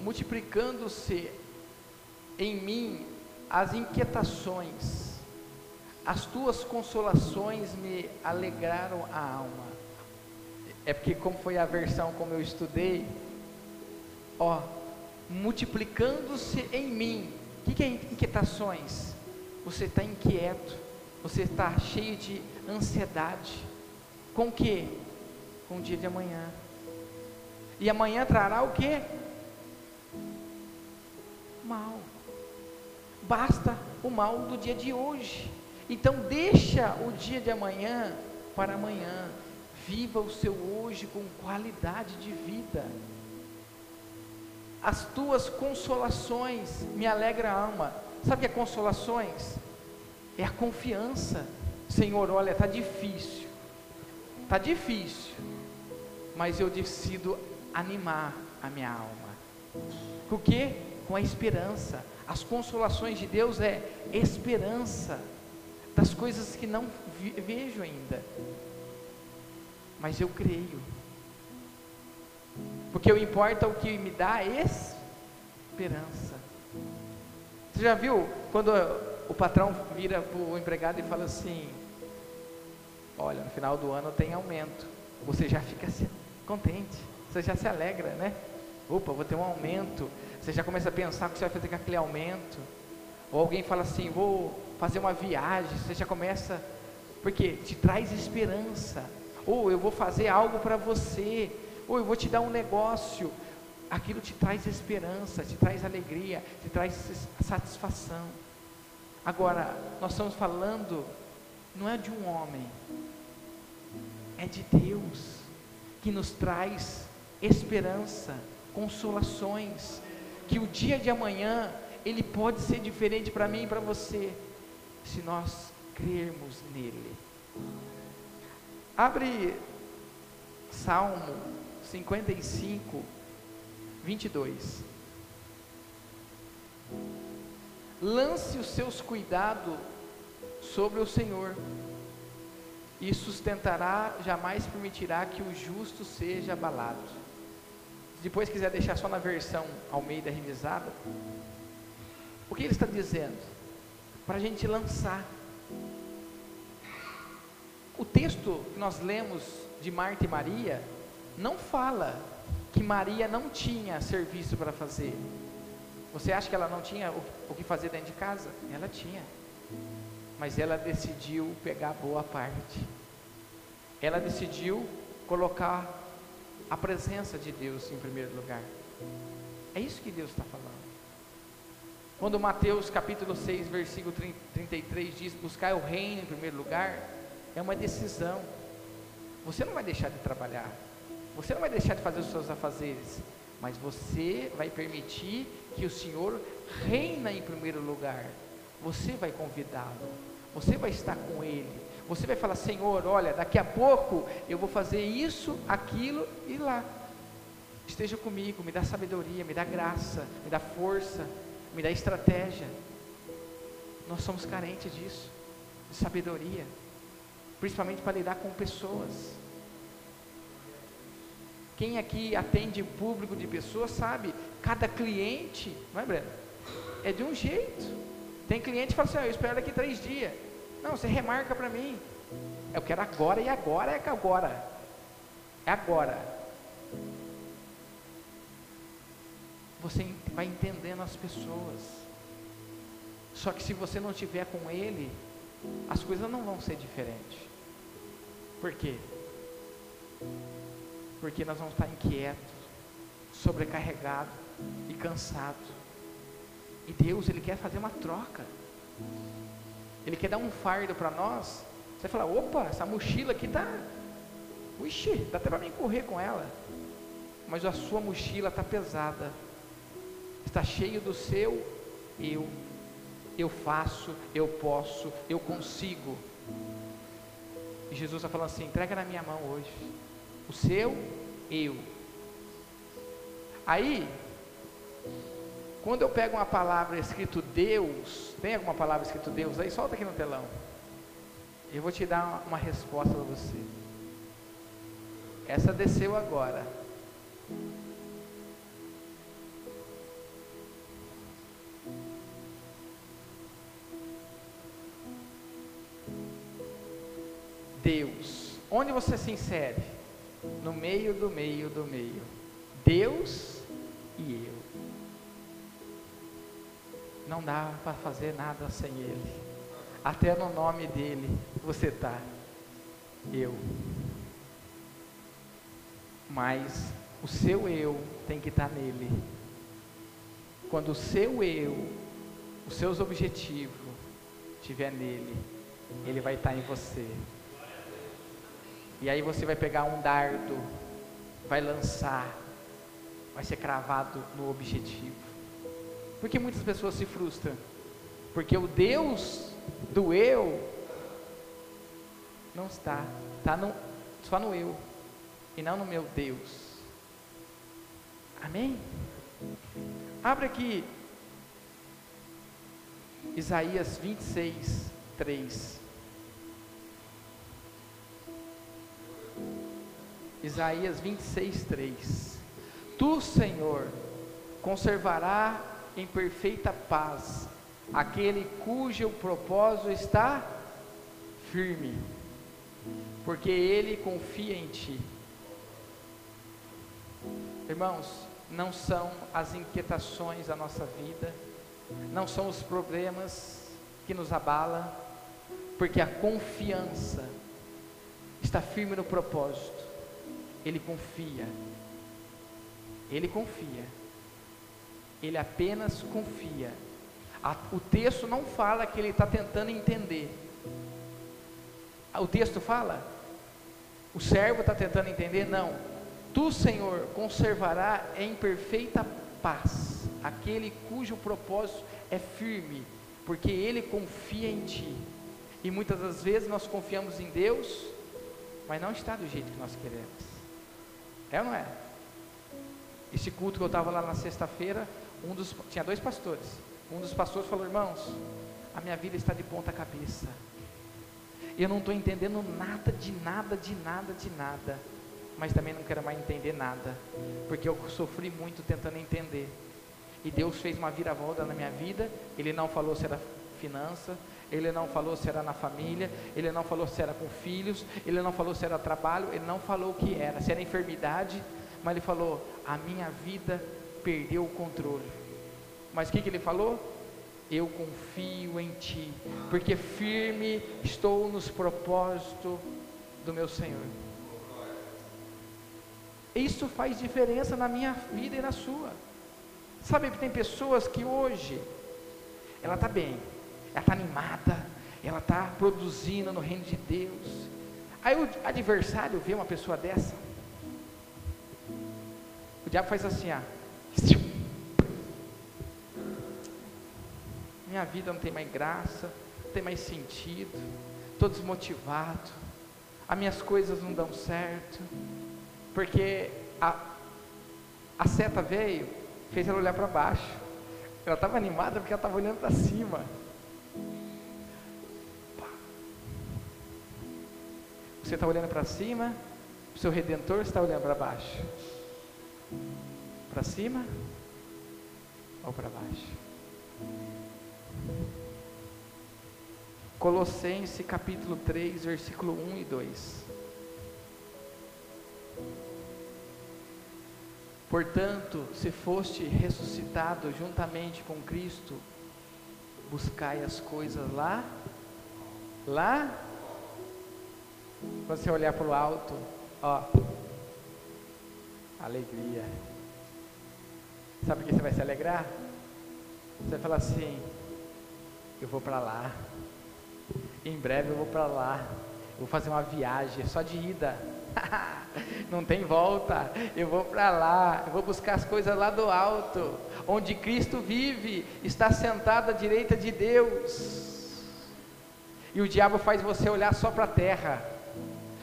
Multiplicando-se em mim as inquietações, as tuas consolações me alegraram a alma. É porque, como foi a versão como eu estudei, ó, multiplicando-se em mim. O que, que é inquietações? Você está inquieto, você está cheio de ansiedade. Com o que? Com o dia de amanhã. E amanhã trará o que? Mal. Basta o mal do dia de hoje. Então deixa o dia de amanhã para amanhã. Viva o seu hoje com qualidade de vida. As tuas consolações me alegra a alma. Sabe que é consolações? É a confiança. Senhor, olha, está difícil. Está difícil. Mas eu decido animar a minha alma. Com o que? Com a esperança. As consolações de Deus é esperança das coisas que não vejo ainda. Mas eu creio. Porque o importa o que me dá esperança. Você já viu quando o patrão vira para o empregado e fala assim: Olha, no final do ano tem aumento. Você já fica contente, você já se alegra, né? Opa, vou ter um aumento. Você já começa a pensar o que você vai fazer com aquele aumento. Ou alguém fala assim: Vou fazer uma viagem. Você já começa, porque te traz esperança. Ou eu vou fazer algo para você. Ou eu vou te dar um negócio. Aquilo te traz esperança, te traz alegria, te traz satisfação. Agora, nós estamos falando, não é de um homem, é de Deus, que nos traz esperança, consolações, que o dia de amanhã, ele pode ser diferente para mim e para você, se nós crermos nele. Abre Salmo 55, 22. Lance os seus cuidados sobre o Senhor, e sustentará, jamais permitirá que o justo seja abalado. Depois quiser deixar só na versão Almeida revisada, o que ele está dizendo? Para a gente lançar. O texto que nós lemos de Marta e Maria não fala que Maria não tinha serviço para fazer. Você acha que ela não tinha o que fazer dentro de casa? Ela tinha. Mas ela decidiu pegar boa parte. Ela decidiu colocar a presença de Deus em primeiro lugar. É isso que Deus está falando. Quando Mateus capítulo 6, versículo 33 diz: Buscar o reino em primeiro lugar, é uma decisão. Você não vai deixar de trabalhar, você não vai deixar de fazer os seus afazeres, mas você vai permitir que o Senhor reina em primeiro lugar. Você vai convidá-lo, você vai estar com Ele, você vai falar: Senhor, olha, daqui a pouco eu vou fazer isso, aquilo e lá. Esteja comigo, me dá sabedoria, me dá graça, me dá força, me dá estratégia. Nós somos carentes disso, de sabedoria, principalmente para lidar com pessoas. Quem aqui atende público de pessoas sabe, cada cliente, não é Breno? É de um jeito. Tem cliente que fala assim, ah, eu espero daqui três dias. Não, você remarca para mim. Eu quero agora e agora é agora. É agora. Você vai entendendo as pessoas. Só que se você não estiver com ele, as coisas não vão ser diferentes. Por quê? porque nós vamos estar inquietos, sobrecarregados e cansados. E Deus, Ele quer fazer uma troca. Ele quer dar um fardo para nós. Você fala, opa, essa mochila aqui tá. Ixi, dá até para mim correr com ela. Mas a sua mochila está pesada. Está cheio do seu eu. Eu faço, eu posso, eu consigo. E Jesus está falando assim: entrega na minha mão hoje o seu eu. Aí, quando eu pego uma palavra escrito Deus, tem alguma palavra escrito Deus aí? Solta aqui no telão. Eu vou te dar uma, uma resposta para você. Essa desceu agora. Deus. Onde você se insere? No meio do meio do meio. Deus e eu. Não dá para fazer nada sem Ele. Até no nome dele você está. Eu. Mas o seu eu tem que estar tá nele. Quando o seu eu, os seus objetivos estiver nele, ele vai estar tá em você. E aí você vai pegar um dardo, vai lançar, vai ser cravado no objetivo. Por que muitas pessoas se frustram? Porque o Deus do eu não está, está no, só no eu e não no meu Deus. Amém? Abre aqui Isaías 26, 3. Isaías 26, 3. Tu, Senhor, conservará em perfeita paz aquele cujo propósito está firme, porque ele confia em ti. Irmãos, não são as inquietações da nossa vida, não são os problemas que nos abalam, porque a confiança está firme no propósito ele confia. Ele confia. Ele apenas confia. o texto não fala que ele está tentando entender. O texto fala? O servo está tentando entender? Não. Tu, Senhor, conservará em perfeita paz aquele cujo propósito é firme, porque ele confia em ti. E muitas das vezes nós confiamos em Deus, mas não está do jeito que nós queremos. É ou não é? Esse culto que eu estava lá na sexta-feira, um dos, tinha dois pastores. Um dos pastores falou, irmãos, a minha vida está de ponta cabeça. Eu não estou entendendo nada de nada, de nada, de nada. Mas também não quero mais entender nada. Porque eu sofri muito tentando entender. E Deus fez uma viravolta na minha vida. Ele não falou se era finança, ele não falou se era na família, ele não falou se era com filhos, ele não falou se era trabalho, ele não falou o que era, se era enfermidade, mas ele falou: a minha vida perdeu o controle. Mas o que, que ele falou? Eu confio em ti, porque firme estou nos propósitos do meu Senhor. Isso faz diferença na minha vida e na sua. Sabe, tem pessoas que hoje ela está bem, ela está animada, ela está produzindo no reino de Deus. Aí o adversário vê uma pessoa dessa, o diabo faz assim, ó. Minha vida não tem mais graça, não tem mais sentido, estou desmotivado, as minhas coisas não dão certo, porque a, a seta veio, fez ela olhar para baixo. Ela estava animada porque ela estava olhando para cima. Você está olhando para cima, o seu redentor está olhando para baixo. Para cima ou para baixo? Colossenses capítulo 3, versículo 1 e 2. Portanto, se foste ressuscitado juntamente com Cristo, buscai as coisas lá, lá você olhar para o alto, ó, alegria. Sabe o que você vai se alegrar? Você vai falar assim: eu vou para lá. Em breve eu vou para lá. Eu vou fazer uma viagem só de ida. *laughs* Não tem volta. Eu vou para lá. Eu vou buscar as coisas lá do alto, onde Cristo vive, está sentado à direita de Deus. E o diabo faz você olhar só para a terra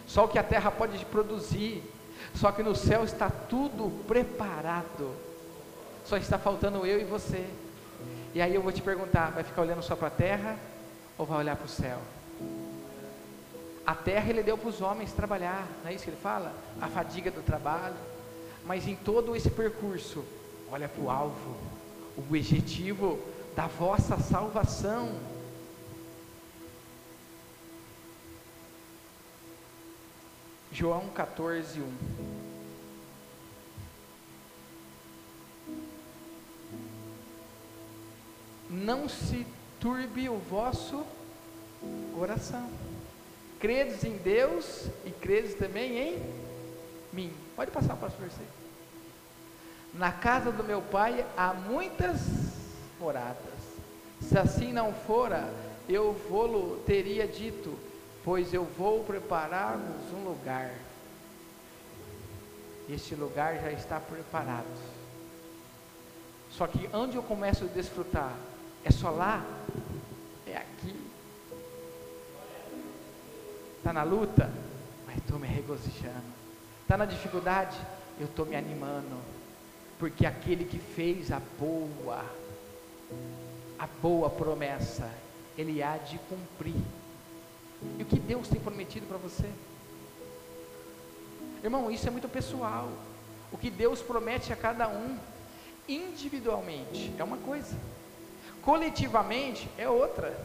só o que a terra pode produzir, só que no céu está tudo preparado só está faltando eu e você. E aí eu vou te perguntar: vai ficar olhando só para a terra ou vai olhar para o céu? A terra ele deu para os homens trabalhar, não é isso que ele fala? A fadiga do trabalho. Mas em todo esse percurso, olha para o alvo, o objetivo da vossa salvação. João 14, 1. Não se turbe o vosso coração. Credes em Deus e credes também em mim. Pode passar para o versículo. Na casa do meu pai há muitas moradas. Se assim não fora, eu vou-lo teria dito, pois eu vou preparar-vos um lugar. Este lugar já está preparado. Só que onde eu começo a desfrutar? É só lá? É aqui? Está na luta? Mas estou me regozijando. Está na dificuldade? Eu estou me animando porque aquele que fez a boa, a boa promessa, ele há de cumprir. E o que Deus tem prometido para você? Irmão, isso é muito pessoal. O que Deus promete a cada um, individualmente, é uma coisa, coletivamente, é outra.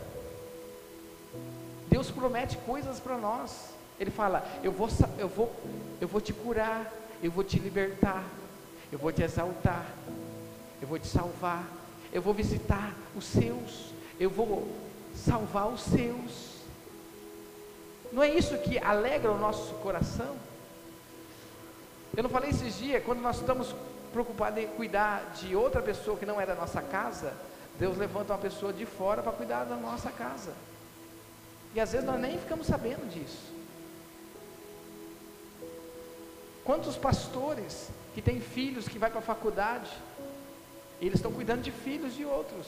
Deus promete coisas para nós. Ele fala: eu vou, eu vou, eu vou te curar, eu vou te libertar, eu vou te exaltar, eu vou te salvar, eu vou visitar os seus, eu vou salvar os seus. Não é isso que alegra o nosso coração? Eu não falei esses dias, quando nós estamos preocupados em cuidar de outra pessoa que não é da nossa casa, Deus levanta uma pessoa de fora para cuidar da nossa casa. E às vezes nós nem ficamos sabendo disso. Quantos pastores que tem filhos que vai para a faculdade, eles estão cuidando de filhos de outros,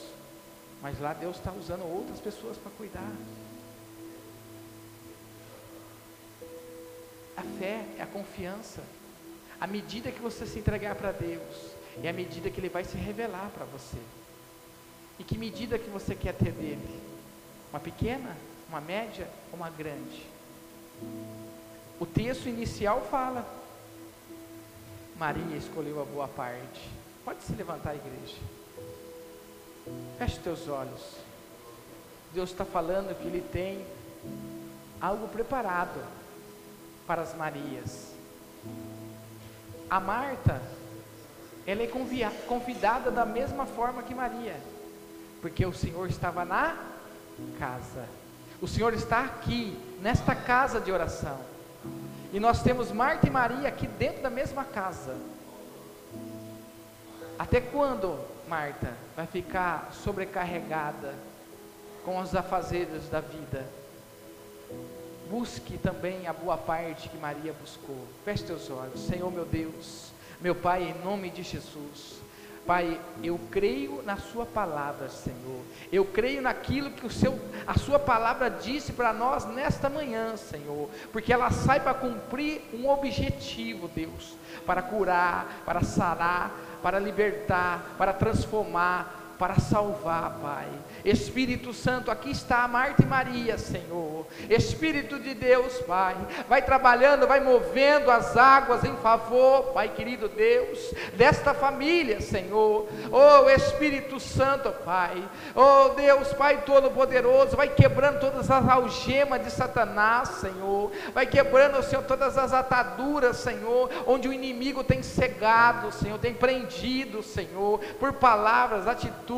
mas lá Deus está usando outras pessoas para cuidar. A fé é a confiança. A medida que você se entregar para Deus, é a medida que Ele vai se revelar para você. E que medida que você quer ter dele? Uma pequena, uma média ou uma grande? O texto inicial fala: Maria escolheu a boa parte. Pode se levantar, igreja. Feche teus olhos. Deus está falando que Ele tem algo preparado para as Marias. A Marta, ela é convidada da mesma forma que Maria, porque o Senhor estava na casa. O Senhor está aqui, nesta casa de oração. E nós temos Marta e Maria aqui dentro da mesma casa. Até quando, Marta, vai ficar sobrecarregada com os afazeres da vida? Busque também a boa parte que Maria buscou. Feche teus olhos, Senhor meu Deus, meu Pai, em nome de Jesus. Pai, eu creio na Sua palavra, Senhor. Eu creio naquilo que o seu, a Sua palavra disse para nós nesta manhã, Senhor. Porque ela sai para cumprir um objetivo, Deus. Para curar, para sarar, para libertar, para transformar, para salvar, Pai. Espírito Santo, aqui está Marta e Maria, Senhor. Espírito de Deus, Pai, vai trabalhando, vai movendo as águas em favor, Pai querido Deus, desta família, Senhor. Oh Espírito Santo, Pai. Oh Deus, Pai Todo-Poderoso, vai quebrando todas as algemas de Satanás, Senhor. Vai quebrando, Senhor, todas as ataduras, Senhor, onde o inimigo tem cegado, Senhor, tem prendido, Senhor, por palavras, atitudes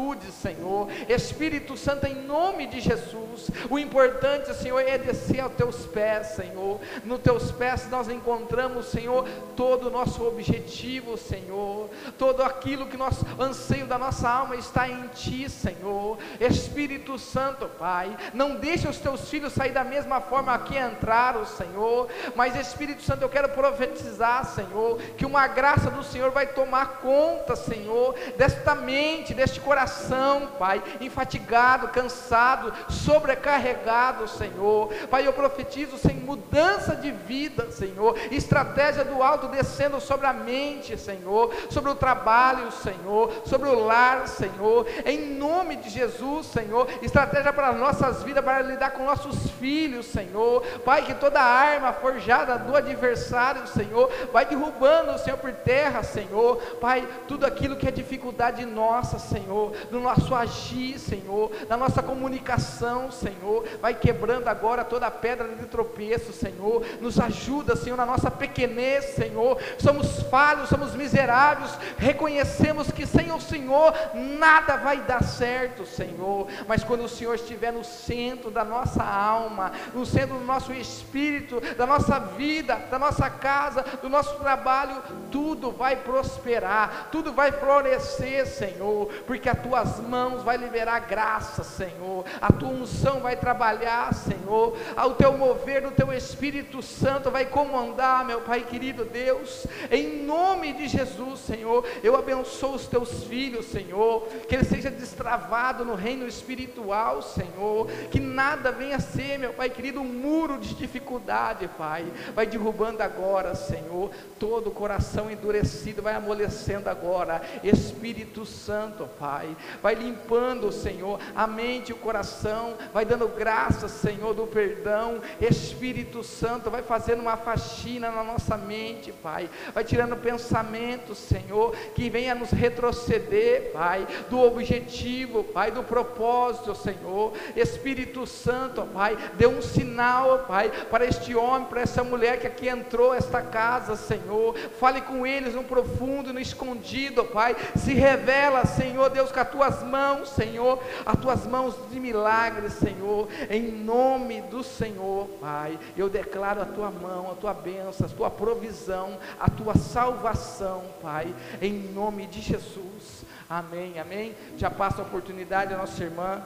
Senhor. Espírito Santo, em nome de Jesus, o importante, Senhor, é descer aos teus pés, Senhor. Nos teus pés nós encontramos, Senhor, todo o nosso objetivo, Senhor. Todo aquilo que nós anseio da nossa alma está em Ti, Senhor. Espírito Santo, Pai, não deixe os teus filhos sair da mesma forma que entraram, Senhor. Mas Espírito Santo, eu quero profetizar, Senhor, que uma graça do Senhor vai tomar conta, Senhor, desta mente, deste coração coração, Pai, enfatigado, cansado, sobrecarregado, Senhor. Pai, eu profetizo sem mudança de vida, Senhor, estratégia do alto descendo sobre a mente, Senhor, sobre o trabalho, Senhor, sobre o lar, Senhor, em nome de Jesus, Senhor, estratégia para nossas vidas, para lidar com nossos filhos, Senhor, Pai, que toda arma forjada do adversário, Senhor, vai derrubando, Senhor, por terra, Senhor, Pai, tudo aquilo que é dificuldade nossa, Senhor, do nosso agir, Senhor, da nossa comunicação, Senhor, vai quebrando agora toda a pedra de tropeço, Senhor, nos ajuda, Senhor, na nossa pequenez, Senhor, somos falhos, somos miseráveis, reconhecemos que sem o Senhor nada vai dar certo, Senhor, mas quando o Senhor estiver no centro da nossa alma, no centro do nosso espírito, da nossa vida, da nossa casa, do nosso trabalho, tudo vai prosperar, tudo vai florescer, Senhor, porque as tuas mãos vai liberar graça, Senhor, a tua unção vai trabalhar, Senhor, ao teu mover do teu Espírito Santo vai comandar, meu Pai querido Deus, em nome de Jesus, Senhor, eu abençoo os teus filhos, Senhor, que ele seja destravado no reino espiritual, Senhor, que nada venha a ser, meu Pai querido, um muro de dificuldade, Pai, vai derrubando agora, Senhor, todo o coração endurecido vai amolecendo agora, Espírito Santo, Pai, vai limpando, Senhor, a mente e o coração, vai dando graça, Senhor, do perdão, Espírito Santo, vai fazendo uma faxina na nossa mente, Pai, vai tirando pensamentos, Senhor, que venha nos retroceder, Pai, do objetivo, Pai, do propósito, Senhor, Espírito Santo, Pai, dê um sinal, Pai, para este homem, para essa mulher que aqui entrou, esta casa, Senhor, fale com eles no profundo, no escondido, Pai, se revela, Senhor Deus, com as tuas mãos, Senhor, as tuas mãos de milagres, Senhor, em nome do Senhor, Pai, eu declaro a tua mão, a tua bênção, a tua provisão, a tua salvação, Pai, em nome de Jesus, amém, amém. Já passa a oportunidade a nossa irmã,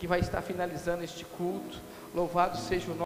que vai estar finalizando este culto, louvado seja o nome.